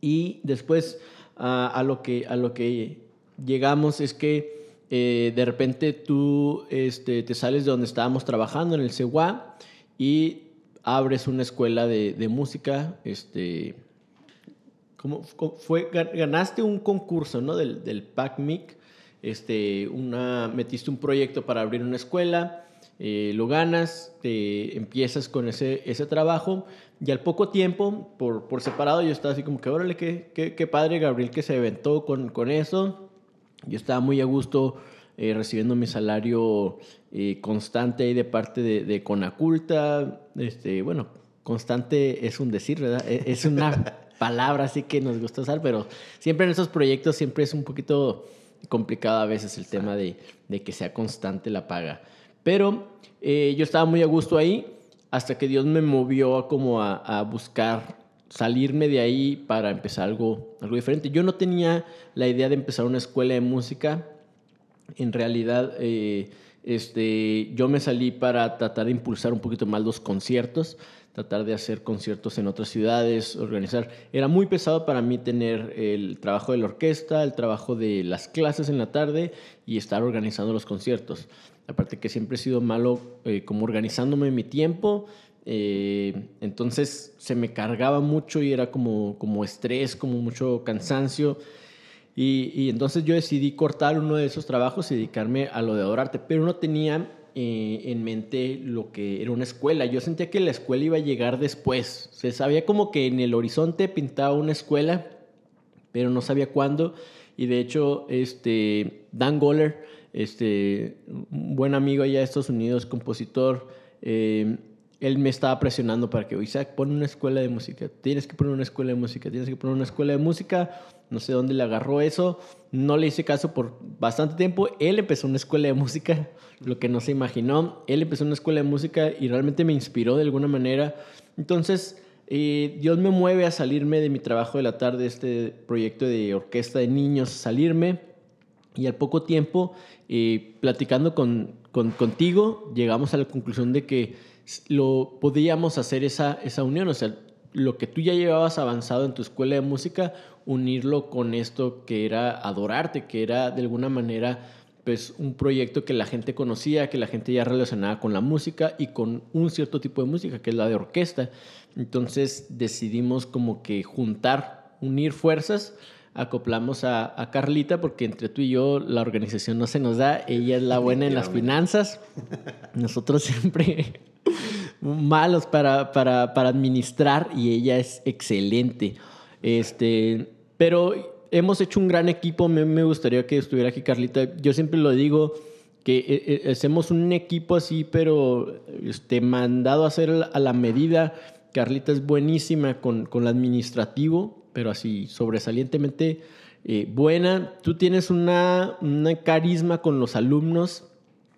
Y después uh, a, lo que, a lo que llegamos es que eh, de repente tú este, te sales de donde estábamos trabajando en el CEUA y abres una escuela de, de música. Este, ¿cómo, fue? Ganaste un concurso ¿no? del, del PACMIC. Este, una, metiste un proyecto para abrir una escuela. Eh, lo ganas, te empiezas con ese, ese trabajo y al poco tiempo, por, por separado, yo estaba así como que, órale, qué, qué, qué padre Gabriel que se aventó con, con eso. Yo estaba muy a gusto eh, recibiendo mi salario eh, constante ahí de parte de, de Conaculta. Este, bueno, constante es un decir, ¿verdad? E, Es una palabra así que nos gusta usar, pero siempre en esos proyectos siempre es un poquito complicado a veces el tema de, de que sea constante la paga. Pero eh, yo estaba muy a gusto ahí hasta que Dios me movió a como a, buscar salirme de ahí para empezar algo, algo diferente. Yo no tenía la idea de empezar una escuela de música. En realidad, eh, este, yo me salí para tratar de impulsar un poquito más los conciertos, tratar de hacer conciertos en otras ciudades, organizar. Era muy pesado para mí tener el trabajo de la orquesta, el trabajo de las clases en la tarde y estar organizando los conciertos. Aparte que siempre he sido malo eh, como organizándome mi tiempo Eh, entonces se me cargaba mucho y era como, como estrés, como mucho cansancio. Y, entonces yo decidí cortar uno de esos trabajos y dedicarme a lo de adorarte, pero no tenía eh, en mente lo que era una escuela. Yo sentía que la escuela iba a llegar después. Se sabía como que en el horizonte pintaba una escuela, pero no sabía cuándo. Y de hecho, este, Dan Goller, este, un buen amigo allá de Estados Unidos, compositor, eh, él me estaba presionando para que, Isaac, pon una escuela de música, tienes que poner una escuela de música, tienes que poner una escuela de música. No sé dónde le agarró eso, no le hice caso por bastante tiempo. Él empezó una escuela de música, lo que no se imaginó. Él empezó una escuela de música y realmente me inspiró de alguna manera. Entonces, eh, Dios me mueve a salirme de mi trabajo de la tarde, este proyecto de orquesta de niños, salirme. Y al poco tiempo, eh, platicando con, con, contigo, llegamos a la conclusión de que lo podíamos hacer esa, esa unión, o sea, lo que tú ya llevabas avanzado en tu escuela de música, unirlo con esto que era adorarte, que era de alguna manera pues un proyecto que la gente conocía, que la gente ya relacionaba con la música y con un cierto tipo de música, que es la de orquesta. Entonces decidimos como que juntar, unir fuerzas, acoplamos a, a Carlita porque entre tú y yo la organización no se nos da, ella es la buena en las finanzas, nosotros siempre malos para, para, para, administrar y ella es excelente. Este, pero hemos hecho un gran equipo, me, me gustaría que estuviera aquí Carlita. Yo siempre lo digo que eh, eh, hacemos un equipo así, pero este, mandado a hacer a la medida. Carlita es buenísima con, con el administrativo, pero así sobresalientemente eh, buena. Tú tienes una, una carisma con los alumnos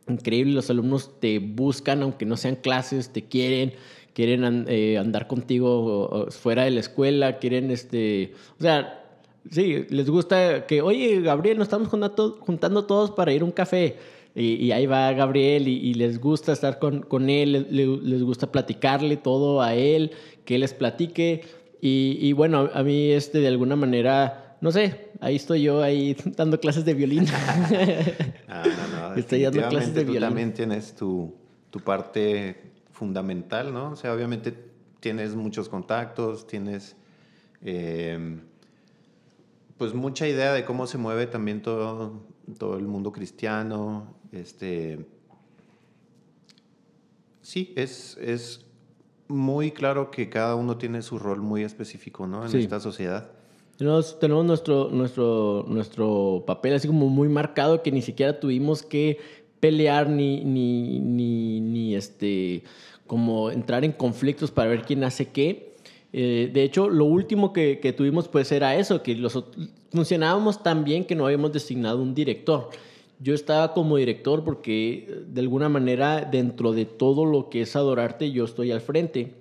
increíble. Los alumnos te buscan, aunque no sean clases, te quieren, quieren eh, andar contigo fuera de la escuela, quieren, este, o sea, sí, les gusta que, oye, Gabriel, nos estamos juntando, todos para ir a un café. Y, ahí va Gabriel y, les gusta estar con, con él, les, gusta platicarle todo a él, que les platique. Y, y bueno, a mí este, de alguna manera no sé, ahí estoy yo ahí dando clases de violín. Ah, no, no, estoy dando clases de tú también tienes tu, tu, parte fundamental, ¿no? O sea, obviamente tienes muchos contactos, tienes em, pues mucha idea de cómo se mueve también todo, todo el mundo cristiano. Este, sí, es, es muy claro que cada uno tiene su rol muy específico, ¿no? En esta sociedad. Tenemos, tenemos nuestro, nuestro, nuestro papel así como muy marcado que ni siquiera tuvimos que pelear ni, ni, ni, ni este, como entrar en conflictos para ver quién hace qué. Eh, de hecho, lo último que, que, tuvimos pues era eso, que los, funcionábamos tan bien que no habíamos designado un director. Yo estaba como director porque de alguna manera dentro de todo lo que es adorarte yo estoy al frente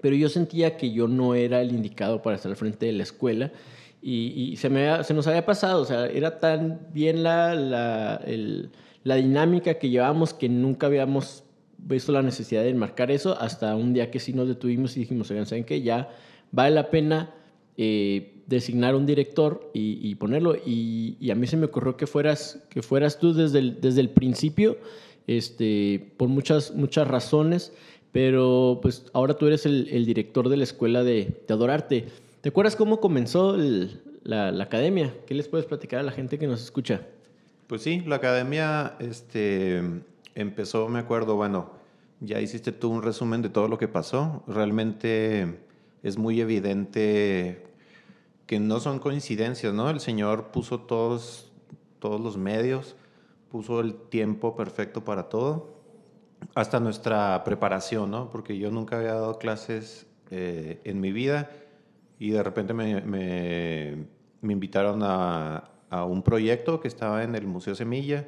pero yo sentía que yo no era el indicado para estar al frente de la escuela y, se, me, se nos había pasado, o sea, era tan bien la, la, la dinámica que llevábamos que nunca habíamos visto la necesidad de enmarcar eso hasta un día que sí nos detuvimos y dijimos, oigan, ¿saben qué? Ya vale la pena eh, designar un director y, ponerlo. Y, a mí se me ocurrió que fueras, que fueras tú desde el, desde el principio, este, por muchas, muchas razones. Pero pues ahora tú eres el, director de la escuela de, de, Adorarte. ¿Te acuerdas cómo comenzó la, la, academia? ¿Qué les puedes platicar a la gente que nos escucha? Pues sí, la academia este, empezó, me acuerdo, bueno, ya hiciste tú un resumen de todo lo que pasó. Realmente es muy evidente que no son coincidencias, ¿no? El Señor puso todos, todos los medios, puso el tiempo perfecto para todo hasta nuestra preparación, ¿no? Porque yo nunca había dado clases eh, en mi vida y de repente me, me, me invitaron a, a, un proyecto que estaba en el Museo Semilla.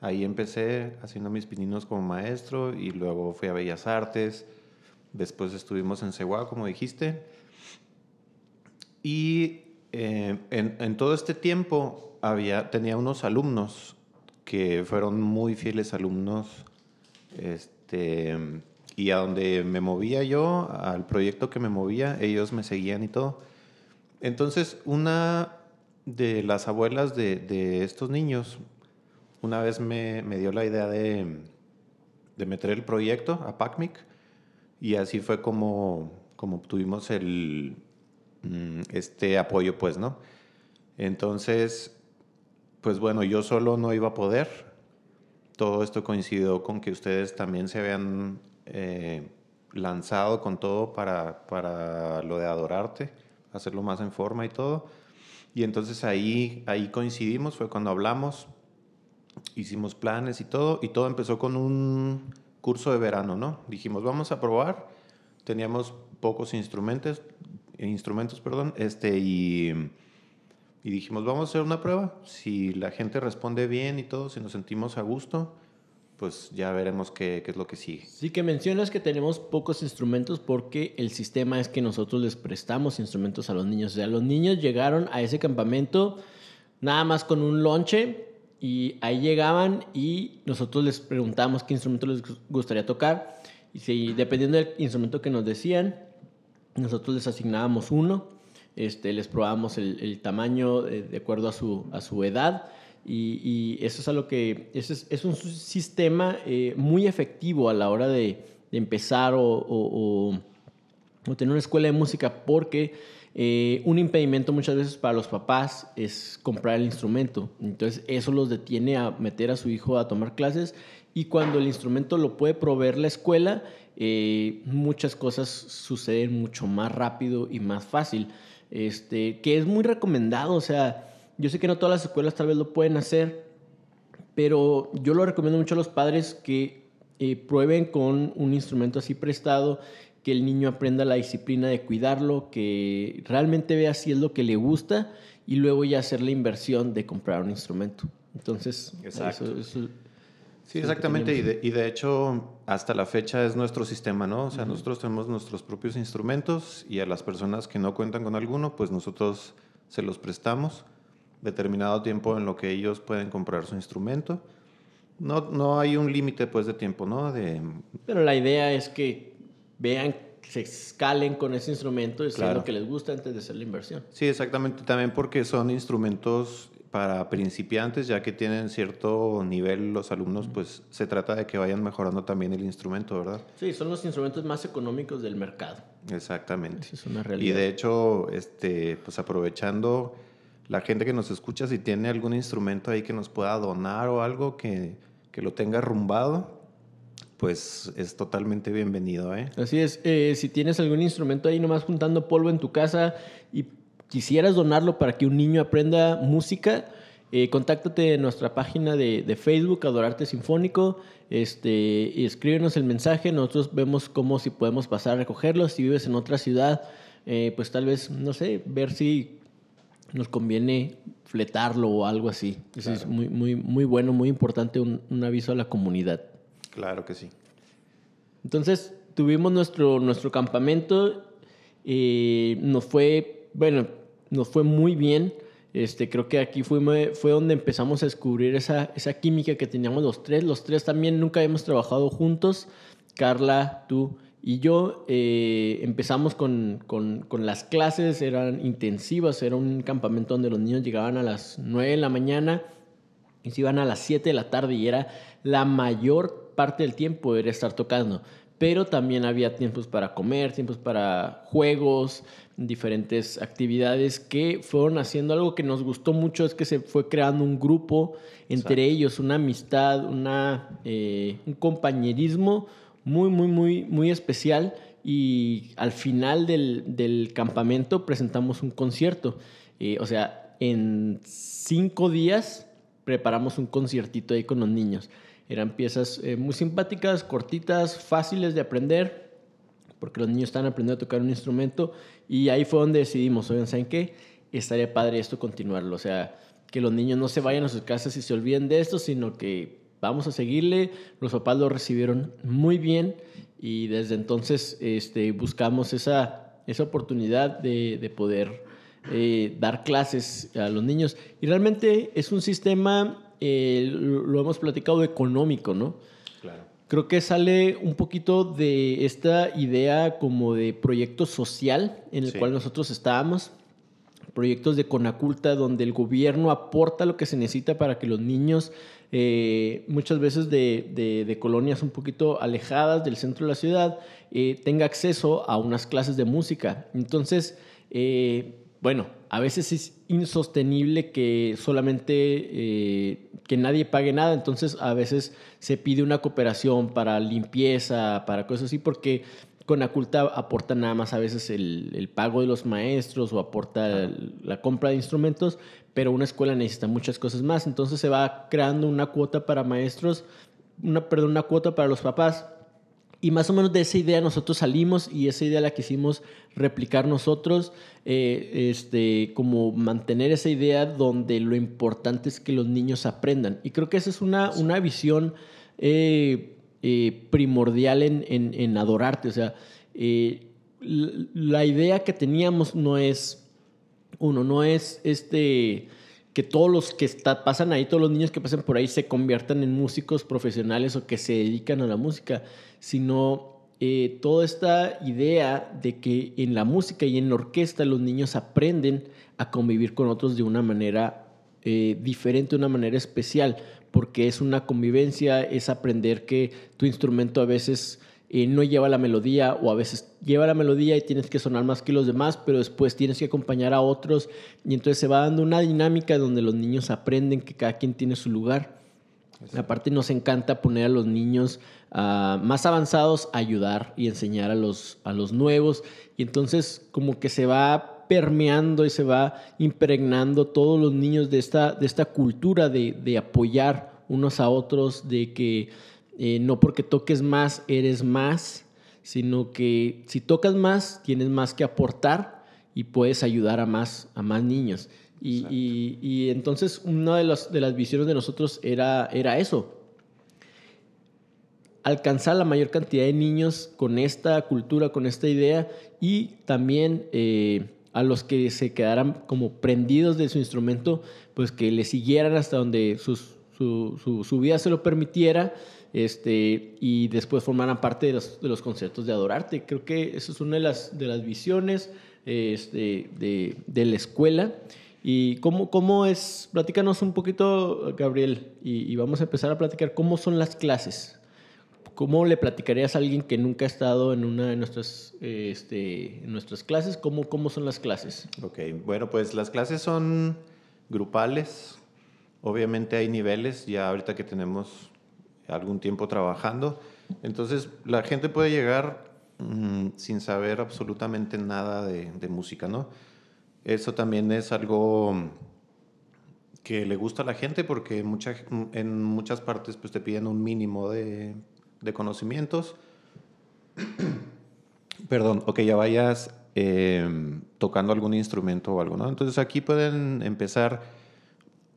Ahí empecé haciendo mis pininos como maestro y luego fui a Bellas Artes. Después estuvimos en Ceguá, como dijiste. Y eh, en, en, todo este tiempo había, tenía unos alumnos que fueron muy fieles alumnos este, y a donde me movía yo, al proyecto que me movía, ellos me seguían y todo. Entonces, una de las abuelas de, de estos niños, una vez me, me dio la idea de, de, meter el proyecto a PACMIC Y así fue como, como obtuvimos el, este apoyo, pues, ¿no? Entonces, pues bueno, yo solo no iba a poder. Todo esto coincidió con que ustedes también se habían eh, lanzado con todo para, para lo de adorarte, hacerlo más en forma y todo. Y entonces ahí, ahí coincidimos, fue cuando hablamos, hicimos planes y todo, y todo empezó con un curso de verano, ¿no? Dijimos, vamos a probar. Teníamos pocos instrumentos, instrumentos, perdón, este, y, y dijimos, vamos a hacer una prueba. Si la gente responde bien y todo, si nos sentimos a gusto, pues ya veremos qué, qué, es lo que sigue. Sí, que mencionas que tenemos pocos instrumentos porque el sistema es que nosotros les prestamos instrumentos a los niños. O sea, los niños llegaron a ese campamento nada más con un lonche y ahí llegaban y nosotros les preguntamos qué instrumento les gustaría tocar. Y si, dependiendo del instrumento que nos decían, nosotros les asignábamos uno, este, les probábamos el, el tamaño de, de, acuerdo a su, a su edad. Y, y, eso es algo que es, es un sistema eh, muy efectivo a la hora de, de empezar o, o, o, tener una escuela de música porque eh, un impedimento muchas veces para los papás es comprar el instrumento. Entonces eso los detiene a meter a su hijo a tomar clases y cuando el instrumento lo puede proveer la escuela, eh, muchas cosas suceden mucho más rápido y más fácil. Este, que es muy recomendado, o sea, yo sé que no todas las escuelas tal vez lo pueden hacer, pero yo lo recomiendo mucho a los padres que eh, prueben con un instrumento así prestado que el niño aprenda la disciplina de cuidarlo, que realmente vea si es lo que le gusta y luego ya hacer la inversión de comprar un instrumento. Entonces, Exacto. Eso, eso, sí, exactamente. Y de, y de, hecho, hasta la fecha es nuestro sistema, ¿no? O sea, uh -huh. nosotros tenemos nuestros propios instrumentos y a las personas que no cuentan con alguno, pues nosotros se los prestamos determinado tiempo en lo que ellos pueden comprar su instrumento. No, no hay un límite pues de tiempo, ¿no? De... Pero la idea es que vean, se escalen con ese instrumento y claro. lo que les gusta antes de hacer la inversión. Sí, exactamente. También porque son instrumentos para principiantes, ya que tienen cierto nivel los alumnos, pues se trata de que vayan mejorando también el instrumento, ¿verdad? Sí, son los instrumentos más económicos del mercado. Exactamente. Es una realidad. Y de hecho, este, pues aprovechando la gente que nos escucha, si tiene algún instrumento ahí que nos pueda donar o algo que, que lo tenga rumbado, pues es totalmente bienvenido. ¿eh? Así es, eh, si tienes algún instrumento ahí nomás juntando polvo en tu casa y quisieras donarlo para que un niño aprenda música, eh, contáctate en nuestra página de, de, Facebook, Adorarte Sinfónico, este, y escríbenos el mensaje, nosotros vemos cómo si podemos pasar a recogerlo, si vives en otra ciudad, eh, pues tal vez, no sé, ver si nos conviene fletarlo o algo así. Eso claro. es muy, muy, muy bueno, muy importante, un, un aviso a la comunidad. Claro que sí. Entonces tuvimos nuestro, nuestro campamento, eh, nos fue, bueno, nos fue muy bien. Este, creo que aquí fue, fue donde empezamos a descubrir esa, esa química que teníamos los tres. Los tres también nunca habíamos trabajado juntos. Carla, tú y yo eh, empezamos con, con, con, las clases, eran intensivas, era un campamento donde los niños llegaban a las 9 de la mañana y se iban a las 7 de la tarde y era la mayor parte del tiempo era estar tocando. Pero también había tiempos para comer, tiempos para juegos, diferentes actividades que fueron haciendo algo que nos gustó mucho, es que se fue creando un grupo entre Exacto. ellos, una amistad, una, eh, un compañerismo muy, muy, muy, muy especial. Y al final del, del campamento presentamos un concierto. Eh, o sea, en cinco días preparamos un conciertito ahí con los niños. Eran piezas eh, muy simpáticas, cortitas, fáciles de aprender, porque los niños están aprendiendo a tocar un instrumento. Y ahí fue donde decidimos, oigan, ¿saben qué? Estaría padre esto continuarlo. O sea, que los niños no se vayan a sus casas y se olviden de esto, sino que vamos a seguirle. Los papás lo recibieron muy bien y desde entonces este, buscamos esa, esa oportunidad de, de poder eh, dar clases a los niños. Y realmente es un sistema eh, lo hemos platicado económico, ¿no? Claro. Creo que sale un poquito de esta idea como de proyecto social en el sí. cual nosotros estábamos, proyectos de Conaculta donde el gobierno aporta lo que se necesita para que los niños eh, muchas veces de, de, colonias un poquito alejadas del centro de la ciudad, eh, tenga acceso a unas clases de música. Entonces, eh, bueno, a veces es insostenible que solamente que nadie pague nada, entonces a veces se pide una cooperación para limpieza, para cosas así, porque Conaculta aporta nada más a veces el, pago de los maestros o aporta la compra de instrumentos, pero una escuela necesita muchas cosas más. Entonces se va creando una cuota para maestros, una, perdón, una cuota para los papás. Y más o menos de esa idea nosotros salimos y esa idea la quisimos replicar nosotros, eh, este, como mantener esa idea donde lo importante es que los niños aprendan. Y creo que esa es una, una visión eh, eh, primordial en, en, adorarte. O sea, la idea que teníamos no es, uno, no es este que todos los que pasan ahí, todos los niños que pasan por ahí se conviertan en músicos profesionales o que se dedican a la música, sino eh, toda esta idea de que en la música y en la orquesta los niños aprenden a convivir con otros de una manera diferente, de una manera especial porque es una convivencia, es aprender que tu instrumento a veces eh, no lleva la melodía o a veces lleva la melodía y tienes que sonar más que los demás, pero después tienes que acompañar a otros y entonces se va dando una dinámica donde los niños aprenden que cada quien tiene su lugar. Aparte nos encanta poner a los niños ah, más avanzados a ayudar y enseñar a los, a los nuevos y entonces como que se va permeando y se va impregnando todos los niños de esta, de esta cultura de, apoyar unos a otros, de que eh, no porque toques más eres más, sino que si tocas más tienes más que aportar y puedes ayudar a más, a más niños. Y, entonces una de, de las visiones de nosotros era, era eso, alcanzar la mayor cantidad de niños con esta cultura, con esta idea y también eh, a los que se quedaran como prendidos de su instrumento, pues que le siguieran hasta donde su, su, vida se lo permitiera este, y después formaran parte de los, de los conciertos de Adorarte. Creo que esa es una de las, de las visiones este, de, de, la escuela. ¿Y cómo, cómo es? Platícanos un poquito, Gabriel, y, y vamos a empezar a platicar cómo son las clases. ¿Cómo le platicarías a alguien que nunca ha estado en una de nuestras, este, nuestras clases? ¿Cómo, ¿Cómo son las clases? Ok, bueno, pues las clases son grupales. Obviamente hay niveles, ya ahorita que tenemos algún tiempo trabajando. Entonces, la gente puede llegar mm, sin saber absolutamente nada de, música, ¿no? Eso también es algo que le gusta a la gente porque mucha, en muchas partes pues, te piden un mínimo de de conocimientos. Perdón, o que ya vayas em, tocando algún instrumento o algo, ¿no? Entonces aquí pueden empezar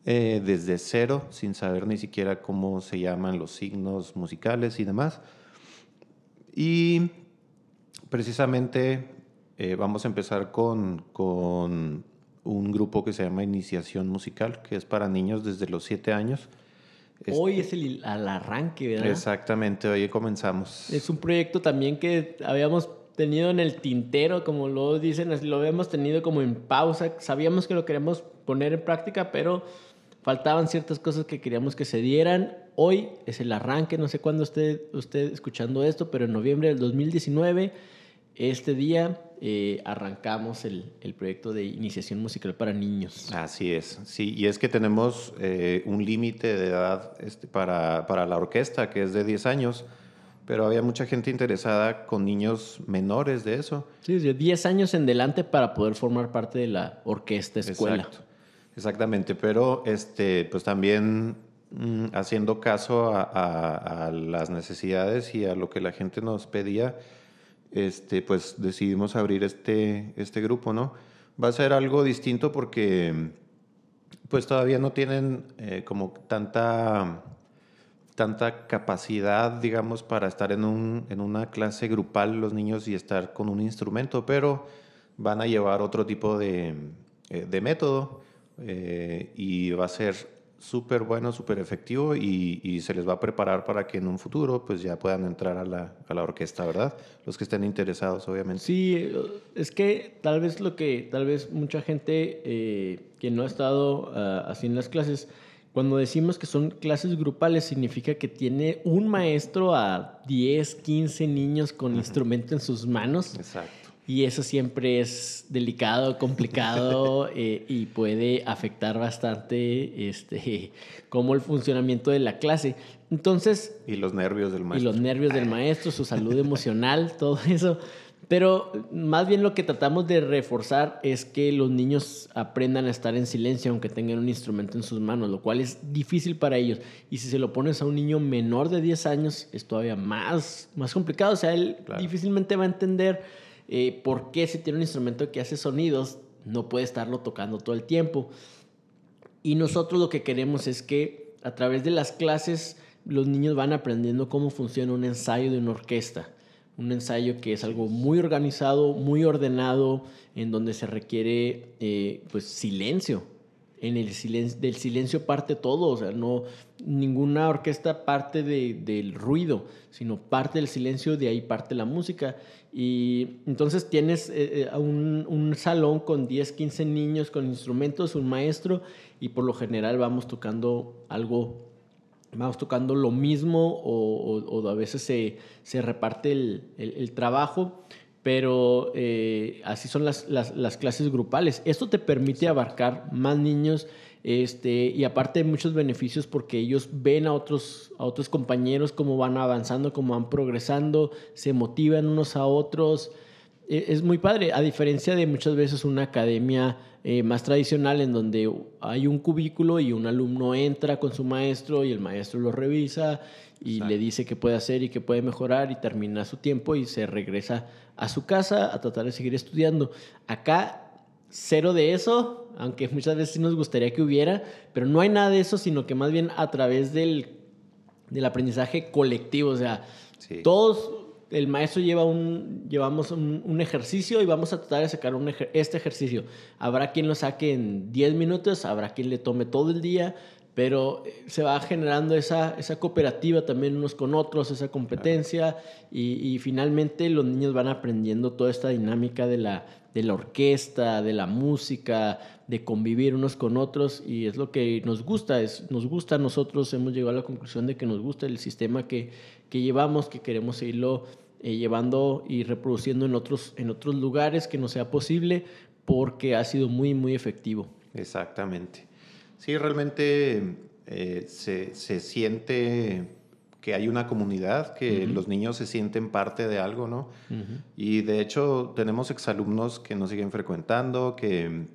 eh, desde cero, sin saber ni siquiera cómo se llaman los signos musicales y demás. Y precisamente eh, vamos a empezar con, con un grupo que se llama Iniciación Musical, que es para niños desde los siete años Hoy es el al arranque, ¿verdad? Exactamente, hoy comenzamos. Es un proyecto también que habíamos tenido en el tintero, como lo dicen, lo habíamos tenido como en pausa. Sabíamos que lo queríamos poner en práctica, pero faltaban ciertas cosas que queríamos que se dieran. Hoy es el arranque, no sé cuándo esté usted escuchando esto, pero en noviembre del 2019 este día eh, arrancamos el, el, proyecto de iniciación musical para niños. Así es, sí, y es que tenemos eh, un límite de edad este, para, para, la orquesta, que es de 10 años, pero había mucha gente interesada con niños menores de eso. Sí, de 10 años en delante para poder formar parte de la orquesta escuela. Exacto. Exactamente, pero este, pues también mm, haciendo caso a, a, a las necesidades y a lo que la gente nos pedía, este, pues decidimos abrir este, este grupo, ¿no? Va a ser algo distinto porque pues todavía no tienen eh, como tanta, tanta capacidad, digamos, para estar en, un, en una clase grupal los niños y estar con un instrumento, pero van a llevar otro tipo de, eh, de método eh, y va a ser súper bueno, súper efectivo y, se les va a preparar para que en un futuro pues ya puedan entrar a la, a la, orquesta, ¿verdad? Los que estén interesados, obviamente. Sí, es que tal vez lo que, tal vez mucha gente eh, que no ha estado uh, así en las clases, Cuando decimos que son clases grupales, significa que tiene un maestro a 10, 15 niños con instrumento en sus manos. Exacto. Y eso siempre es delicado, complicado eh, y puede afectar bastante este, como el funcionamiento de la clase. Entonces... Y los nervios del maestro. Y los nervios del maestro, su salud emocional, todo eso. Pero más bien lo que tratamos de reforzar es que los niños aprendan a estar en silencio aunque tengan un instrumento en sus manos, lo cual es difícil para ellos. Y si se lo pones a un niño menor de 10 años, es todavía más, más complicado. O sea, él difícilmente va a entender eh, por qué si tiene un instrumento que hace sonidos, no puede estarlo tocando todo el tiempo. Y nosotros lo que queremos es que a través de las clases los niños van aprendiendo cómo funciona un ensayo de una orquesta un ensayo que es algo muy organizado, muy ordenado, en donde se requiere eh, pues silencio. En el silencio, del silencio parte todo, o sea, no, ninguna orquesta parte del ruido, sino parte del silencio, de ahí parte la música. Y entonces tienes eh, eh, un, un, salón con 10, 15 niños con instrumentos, un maestro, y por lo general vamos tocando algo vamos tocando lo mismo o, a veces se, reparte el, trabajo, pero eh, así son las, clases grupales. Esto te permite abarcar más niños este, y aparte muchos beneficios porque ellos ven a otros, a otros compañeros cómo van avanzando, cómo van progresando, se motivan unos a otros. E, es muy padre, a diferencia de muchas veces una academia eh, más tradicional en donde hay un cubículo y un alumno entra con su maestro y el maestro lo revisa y le dice qué puede hacer y qué puede mejorar y termina su tiempo y se regresa a su casa a tratar de seguir estudiando. Acá cero de eso, aunque muchas veces nos gustaría que hubiera, pero no hay nada de eso, sino que más bien a través del, del aprendizaje colectivo, o sea, todos el maestro lleva un, llevamos un, ejercicio y vamos a tratar de sacar un este ejercicio. Habrá quien lo saque en 10 minutos, habrá quien le tome todo el día, pero eh, se va generando esa, esa cooperativa también unos con otros, esa competencia y, finalmente los niños van aprendiendo toda esta dinámica de la, de la orquesta, de la música, de convivir unos con otros y es lo que nos gusta, es, nos gusta, nosotros hemos llegado a la conclusión de que nos gusta el sistema que, que llevamos, que queremos seguirlo eh, llevando y reproduciendo en otros, en otros lugares que no sea posible porque ha sido muy, muy efectivo. Exactamente. Sí, realmente eh, se, se, siente que hay una comunidad, que los niños se sienten parte de algo, ¿no? Y de hecho tenemos exalumnos que nos siguen frecuentando, que,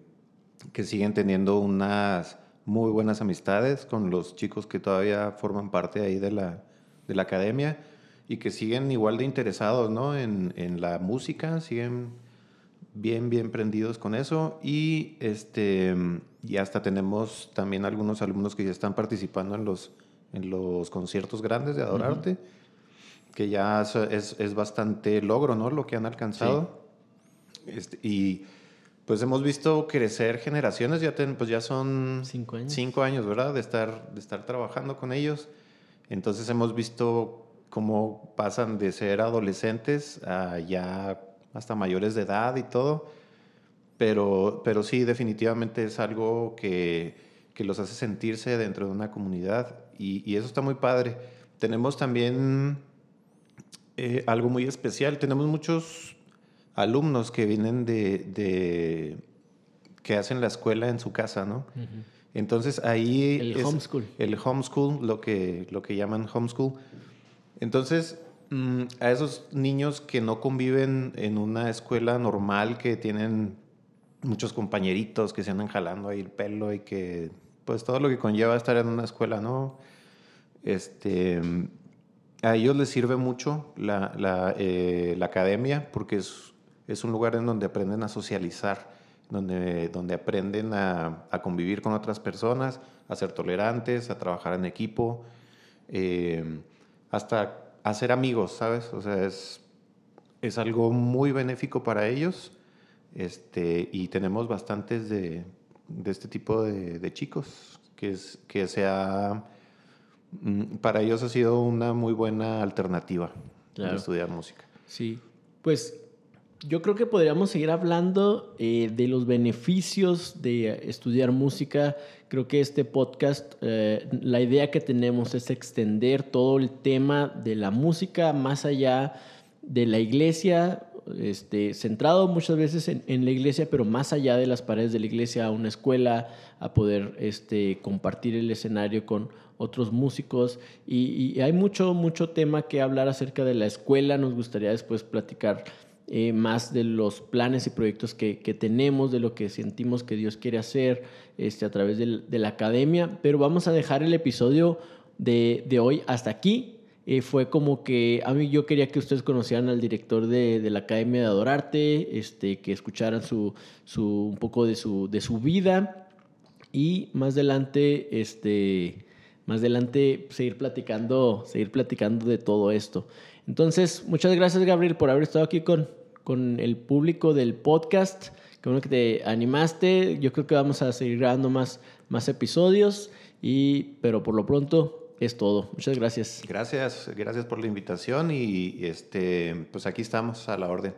que siguen teniendo unas muy buenas amistades con los chicos que todavía forman parte ahí de la, de la academia y que siguen igual de interesados ¿no? en, en, la música, siguen bien, bien prendidos con eso y, este, y hasta tenemos también algunos alumnos que ya están participando en los, en los conciertos grandes de Adorarte, que ya es, es, bastante logro ¿no? lo que han alcanzado. Este, y pues hemos visto crecer generaciones, ya, pues ya son cinco años. cinco años, ¿verdad? De estar, de estar trabajando con ellos. Entonces hemos visto cómo pasan de ser adolescentes a ya hasta mayores de edad y todo. Pero, pero sí, definitivamente es algo que, que los hace sentirse dentro de una comunidad y, y eso está muy padre. Tenemos también eh, algo muy especial. Tenemos muchos alumnos que vienen de, de, que hacen la escuela en su casa, ¿no? Entonces ahí... El homeschool. El homeschool, lo que, lo que llaman homeschool. Entonces, mm, a esos niños que no conviven en una escuela normal, que tienen muchos compañeritos que se andan jalando ahí el pelo y que, pues todo lo que conlleva estar en una escuela, ¿no? Este, a ellos les sirve mucho la, eh, la academia porque es, es, un lugar en donde aprenden a socializar, donde, donde aprenden a, a, convivir con otras personas, a ser tolerantes, a trabajar en equipo. Eh, hasta hacer amigos, ¿sabes? O sea, es, es algo muy benéfico para ellos este, y tenemos bastantes de, de este tipo de, de, chicos que, es, que sea, mm, para ellos ha sido una muy buena alternativa de estudiar música. Sí, pues yo creo que podríamos seguir hablando eh, de los beneficios de estudiar música. Creo que este podcast, eh, la idea que tenemos es extender todo el tema de la música más allá de la iglesia, este, centrado muchas veces en, la iglesia, pero más allá de las paredes de la iglesia, a una escuela, a poder este, compartir el escenario con otros músicos. Y, hay mucho, mucho tema que hablar acerca de la escuela. Nos gustaría después platicar eh, más de los planes y proyectos que, tenemos, de lo que sentimos que Dios quiere hacer este, a través de, la academia. Pero vamos a dejar el episodio de hoy hasta aquí. Eh, fue como que a mí yo quería que ustedes conocieran al director de, la Academia de Adorarte, este, que escucharan su, su, un poco de su, de su vida y más adelante, este, más adelante seguir platicando, seguir platicando de todo esto. Entonces, muchas gracias Gabriel por haber estado aquí con, con el público del podcast. Qué bueno que te animaste. Yo creo que vamos a seguir grabando más, más episodios, y, pero por lo pronto es todo. Muchas gracias. Gracias, gracias por la invitación y este, pues aquí estamos a la orden.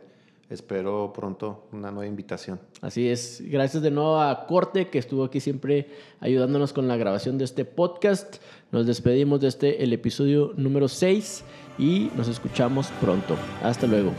Espero pronto una nueva invitación. Así es. Gracias de nuevo a Corte, que estuvo aquí siempre ayudándonos con la grabación de este podcast. Nos despedimos de este, el episodio número 6 y nos escuchamos pronto. Hasta luego.